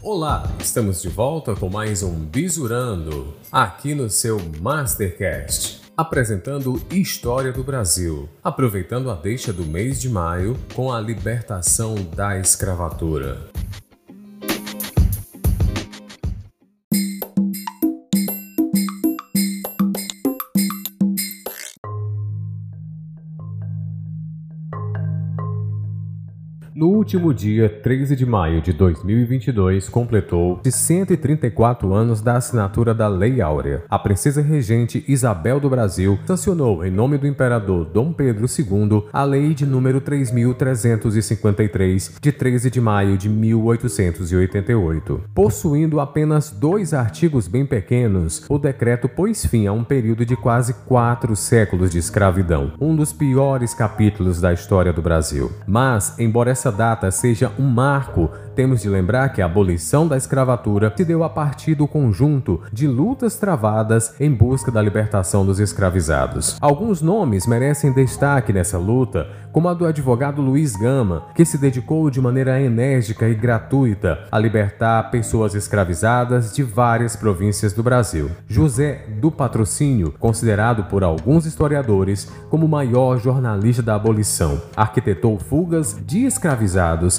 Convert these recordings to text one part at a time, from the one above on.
Olá, estamos de volta com mais um Bisurando, aqui no seu Mastercast, apresentando História do Brasil, aproveitando a deixa do mês de maio com a libertação da escravatura. No último dia 13 de maio de 2022, completou 134 anos da assinatura da Lei Áurea. A princesa regente Isabel do Brasil sancionou, em nome do imperador Dom Pedro II, a Lei de número 3353, de 13 de maio de 1888. Possuindo apenas dois artigos bem pequenos, o decreto pôs fim a um período de quase quatro séculos de escravidão, um dos piores capítulos da história do Brasil. Mas, embora essa essa data seja um marco, temos de lembrar que a abolição da escravatura se deu a partir do conjunto de lutas travadas em busca da libertação dos escravizados. Alguns nomes merecem destaque nessa luta, como a do advogado Luiz Gama, que se dedicou de maneira enérgica e gratuita a libertar pessoas escravizadas de várias províncias do Brasil. José do Patrocínio, considerado por alguns historiadores como o maior jornalista da abolição, arquitetou fugas de escravizados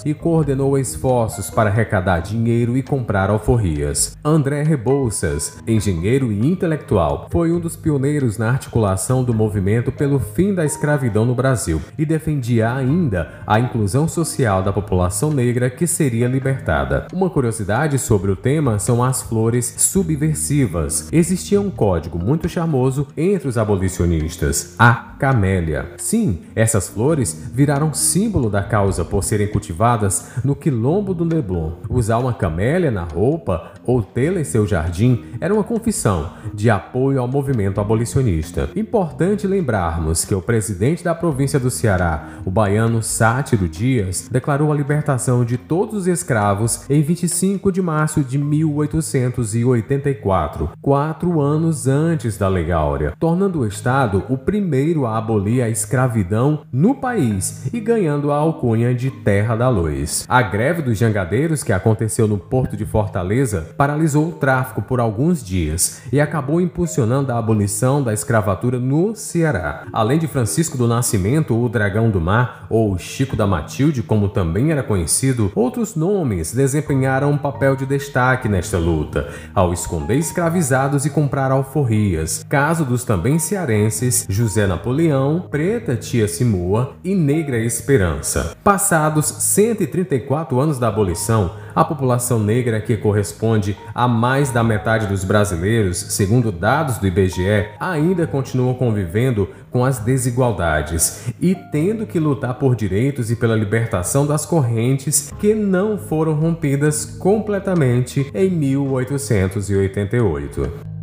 e coordenou esforços para arrecadar dinheiro e comprar alforrias. André Rebouças, engenheiro e intelectual, foi um dos pioneiros na articulação do movimento pelo fim da escravidão no Brasil e defendia ainda a inclusão social da população negra que seria libertada. Uma curiosidade sobre o tema são as flores subversivas. Existia um código muito charmoso entre os abolicionistas, a camélia. Sim, essas flores viraram símbolo da causa por serem cultivadas no quilombo do Leblon. Usar uma camélia na roupa ou tê-la em seu jardim era uma confissão de apoio ao movimento abolicionista. Importante lembrarmos que o presidente da província do Ceará o baiano Sátiro Dias declarou a libertação de todos os escravos em 25 de março de 1884, quatro anos antes da Lei Áurea, tornando o Estado o primeiro a abolir a escravidão no país e ganhando a alcunha de Terra da Luz. A greve dos jangadeiros que aconteceu no porto de Fortaleza paralisou o tráfico por alguns dias e acabou impulsionando a abolição da escravatura no Ceará. Além de Francisco do Nascimento, o dragão do Mar, ou Chico da Matilde, como também era conhecido, outros nomes desempenharam um papel de destaque nesta luta, ao esconder escravizados e comprar alforrias. Caso dos também cearenses José Napoleão, Preta Tia Simua e Negra Esperança. Passados 134 anos da abolição, a população negra, que corresponde a mais da metade dos brasileiros, segundo dados do IBGE, ainda continua convivendo com as desigualdades e tendo que lutar por direitos e pela libertação das correntes que não foram rompidas completamente em 1888.